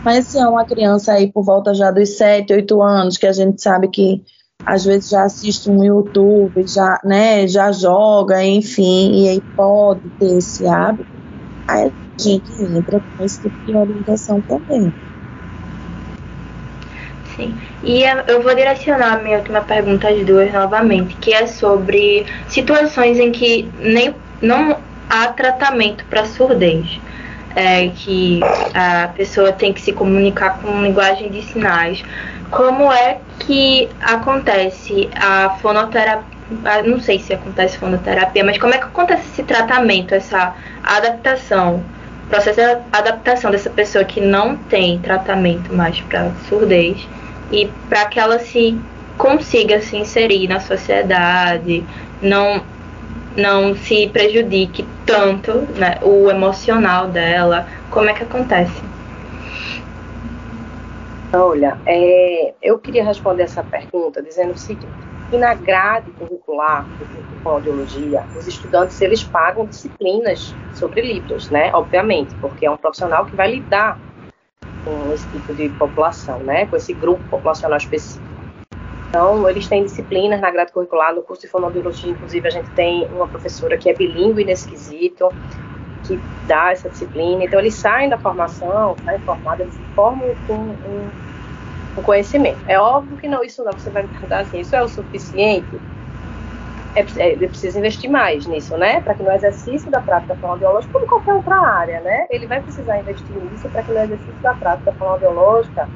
Mas se é uma criança aí por volta já dos sete, oito anos, que a gente sabe que às vezes já assiste um YouTube, já, né, já joga, enfim, e aí pode ter esse hábito, aí a gente entra com esse tipo de orientação também. Sim. E eu vou direcionar a minha última pergunta às duas novamente, que é sobre situações em que nem, não há tratamento para surdez. É, que a pessoa tem que se comunicar com linguagem de sinais. Como é que acontece a fonoterapia? Não sei se acontece fonoterapia, mas como é que acontece esse tratamento, essa adaptação, processo de adaptação dessa pessoa que não tem tratamento mais para surdez e para que ela se consiga se inserir na sociedade, não não se prejudique tanto né, o emocional dela. Como é que acontece? Olha, é, eu queria responder essa pergunta dizendo o seguinte, que na grade curricular de audiologia, os estudantes eles pagam disciplinas sobre Libras, né? Obviamente, porque é um profissional que vai lidar com esse tipo de população, né? Com esse grupo populacional específico. Então, eles têm disciplinas na grade curricular, no curso de fonoaudiologia, inclusive, a gente tem uma professora que é bilíngue nesse quesito, que dá essa disciplina. Então, eles saem da formação, saem formados, eles formam com um, um, conhecimento. É óbvio que não, isso não, você vai me perguntar assim, isso é o suficiente? É, é, ele precisa investir mais nisso, né? Para que no exercício da prática fonoaudiológica, como qualquer outra área, né? Ele vai precisar investir nisso para que no exercício da prática fonoaudiológica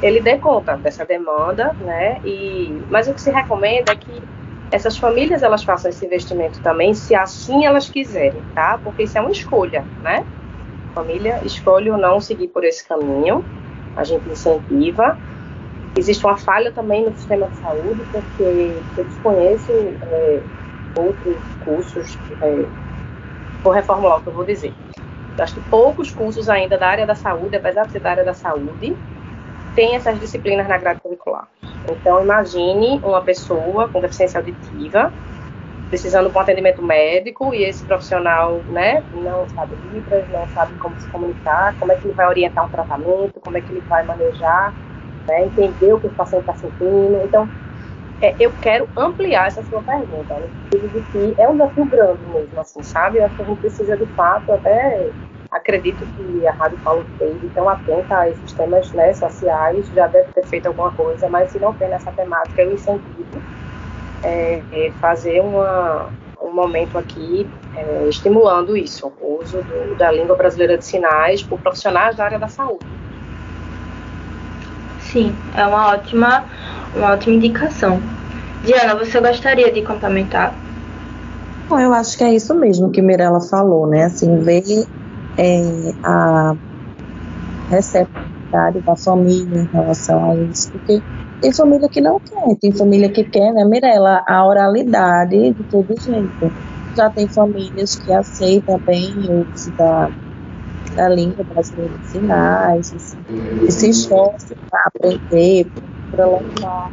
ele dê conta dessa demanda, né? E, mas o que se recomenda é que essas famílias elas façam esse investimento também, se assim elas quiserem, tá? Porque isso é uma escolha, né? Família escolhe ou não seguir por esse caminho, a gente incentiva. Existe uma falha também no sistema de saúde, porque eu desconheço é, outros cursos. É, vou reformular o que eu vou dizer. Eu acho que poucos cursos ainda da área da saúde, apesar de ser da área da saúde, tem essas disciplinas na grade curricular. Então, imagine uma pessoa com deficiência auditiva precisando de um atendimento médico e esse profissional, né, não sabe libras, não sabe como se comunicar, como é que ele vai orientar um tratamento, como é que ele vai manejar, né, entender o que o paciente está sentindo. Então, é, eu quero ampliar essa sua pergunta, sentido de que é um desafio grande mesmo, assim, sabe? Eu acho que a gente precisa, de fato, até acredito que a Rádio Paulo Freire tão atenta a esses temas né, sociais, já deve ter feito alguma coisa, mas se não tem nessa temática, eu incentivo é, é fazer uma, um momento aqui é, estimulando isso, o uso do, da língua brasileira de sinais por profissionais da área da saúde. Sim, é uma ótima, uma ótima indicação. Diana, você gostaria de complementar? eu acho que é isso mesmo que Mirella falou, né? Assim, ver é, a receptividade da família em relação a isso, porque tem família que não quer, tem família que quer, né, Mirella, a oralidade de todo jeito. Já tem famílias que aceitam bem o uso da, da língua brasileira de sinais, e se esforçam para aprender, para prolongar.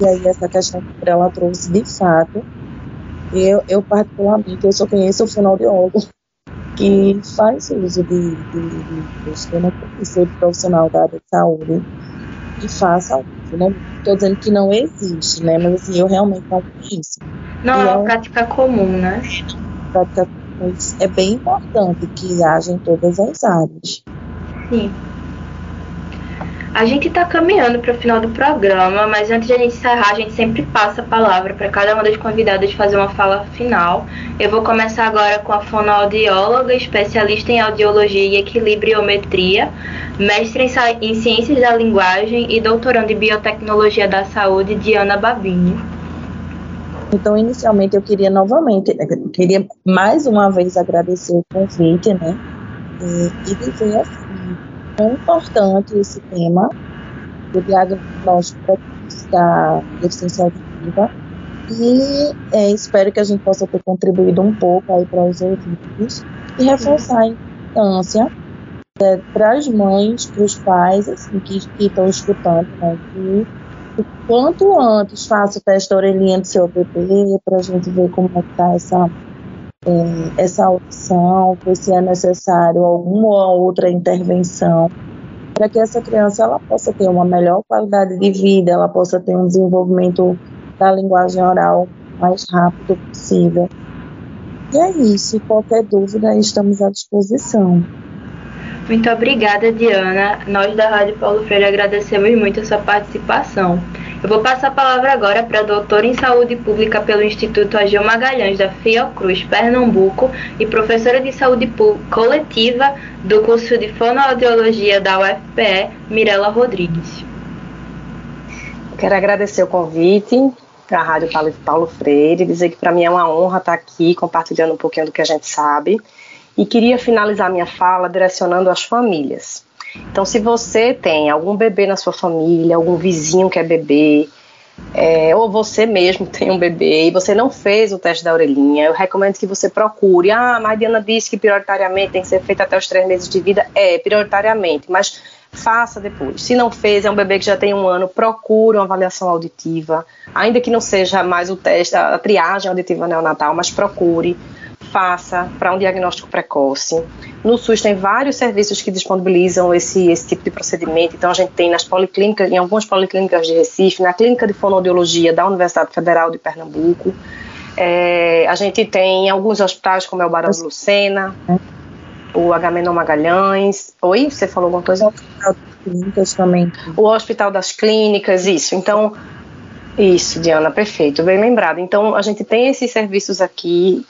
E aí essa questão que ela trouxe de fato eu, eu particularmente, eu só conheço o fonoaudiólogo que faz uso de, de, de, eu não conheço profissional da área de saúde que faça uso, né? Estou dizendo que não existe, né? Mas assim, eu realmente não conheço. Não, é uma prática comum, né? Prática é bem importante que haja em todas as áreas. Sim. A gente está caminhando para o final do programa, mas antes de a gente encerrar, a gente sempre passa a palavra para cada uma das convidadas fazer uma fala final. Eu vou começar agora com a fonoaudióloga, especialista em audiologia e equilibriometria, mestre em, ciências da linguagem e doutorando em biotecnologia da saúde, Diana Bavini. Então, inicialmente, eu queria novamente, eu queria mais uma vez agradecer o convite, né? E, e dizer assim, é importante esse tema do diagnóstico da deficiência auditiva e é, espero que a gente possa ter contribuído um pouco aí para os ouvintes e reforçar a importância é, para as mães, para os pais assim, que, estão escutando, né, que quanto antes faça o teste da orelhinha do seu bebê para a gente ver como é está essa, é, essa audição, se é necessário alguma outra intervenção para que essa criança ela possa ter uma melhor qualidade de vida, ela possa ter um desenvolvimento da linguagem oral mais rápido possível. E é isso. Qualquer dúvida, estamos à disposição. Muito obrigada, Diana. Nós da Rádio Paulo Freire agradecemos muito a sua participação. Eu vou passar a palavra agora para a doutora em saúde pública pelo Instituto Agil Magalhães da Fiocruz, Pernambuco, e professora de saúde coletiva do curso de fonoaudiologia da UFPE, Mirela Rodrigues. Quero agradecer o convite da Rádio Paulo Freire, dizer que para mim é uma honra estar aqui compartilhando um pouquinho do que a gente sabe e queria finalizar minha fala direcionando às famílias. Então, se você tem algum bebê na sua família, algum vizinho que é bebê, é, ou você mesmo tem um bebê e você não fez o teste da orelhinha, eu recomendo que você procure. Ah, a Mariana disse que prioritariamente tem que ser feito até os três meses de vida. É, prioritariamente, mas faça depois. Se não fez, é um bebê que já tem um ano, procure uma avaliação auditiva, ainda que não seja mais o teste, a triagem auditiva neonatal, mas procure faça para um diagnóstico precoce. No SUS tem vários serviços que disponibilizam esse, esse tipo de procedimento. Então a gente tem nas policlínicas, em algumas policlínicas de Recife, na clínica de fonoaudiologia da Universidade Federal de Pernambuco. É, a gente tem em alguns hospitais, como é o Barão de Lucena, o Agamenon Magalhães. Oi, você falou alguma coisa? O Hospital das Clínicas também. O Hospital das Clínicas, isso. Então, isso, Diana, perfeito, bem lembrado. Então, a gente tem esses serviços aqui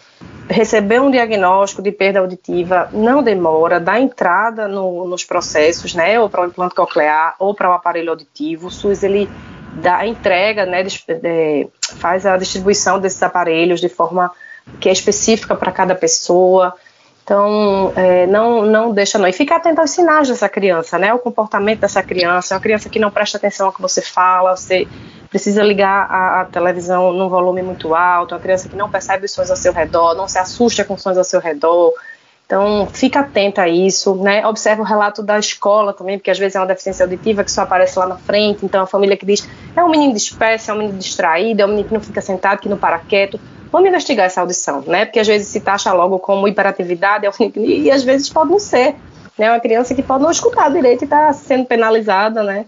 receber um diagnóstico de perda auditiva não demora, dá entrada no, nos processos, né, ou para o implante coclear ou para o aparelho auditivo. O SUS ele dá entrega, né, de, de, faz a distribuição desses aparelhos de forma que é específica para cada pessoa. Então, é, não, não deixa não. E fica atento aos sinais dessa criança, né? O comportamento dessa criança. É uma criança que não presta atenção ao que você fala, você precisa ligar a, a, televisão num volume muito alto, uma criança que não percebe os sons ao seu redor, não se assusta com sons ao seu redor. Então, fica atenta a isso, né? Observe o relato da escola também, porque às vezes é uma deficiência auditiva que só aparece lá na frente. Então, a família que diz é um menino disperso, é um menino distraído, é um menino que não fica sentado, que não para quieto. Vamos investigar essa audição, né? Porque às vezes se taxa logo como hiperatividade, é e às vezes pode não ser. Né? Uma criança que pode não escutar direito e está sendo penalizada, né?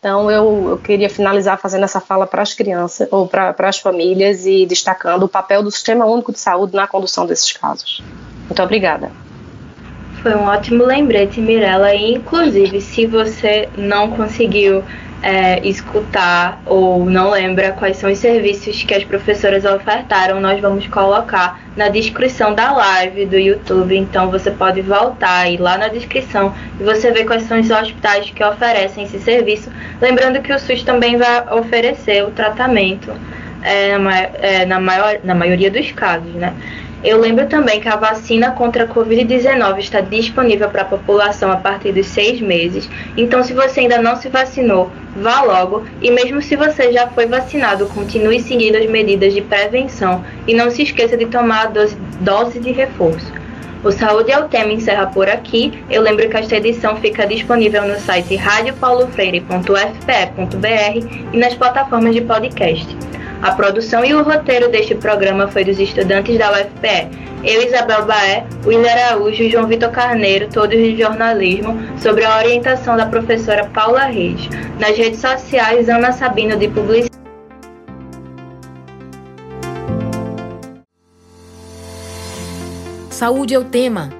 Então, eu, eu, queria finalizar fazendo essa fala para as crianças ou para as famílias e destacando o papel do Sistema Único de Saúde na condução desses casos. Muito obrigada. Foi um ótimo lembrete, Mirella. E, inclusive, se você não conseguiu é, escutar ou não lembra quais são os serviços que as professoras ofertaram, nós vamos colocar na descrição da live do YouTube. Então você pode voltar e lá na descrição e você vê quais são os hospitais que oferecem esse serviço. Lembrando que o SUS também vai oferecer o tratamento é, na, é, na, maior, na maioria dos casos, né? Eu lembro também que a vacina contra a Covid-19 está disponível para a população a partir dos seis meses. Então, se você ainda não se vacinou, vá logo. E mesmo se você já foi vacinado, continue seguindo as medidas de prevenção e não se esqueça de tomar a dose, dose de reforço. O Saúde é o tema encerra por aqui. Eu lembro que esta edição fica disponível no site radiopaulofreire.fpe.br e nas plataformas de podcast. A produção e o roteiro deste programa foi dos estudantes da UFPE. Eu, Isabel Baé, William Araújo e João Vitor Carneiro, todos de jornalismo, sobre a orientação da professora Paula Reis. Nas redes sociais, Ana Sabino, de Publicidade. Saúde é o tema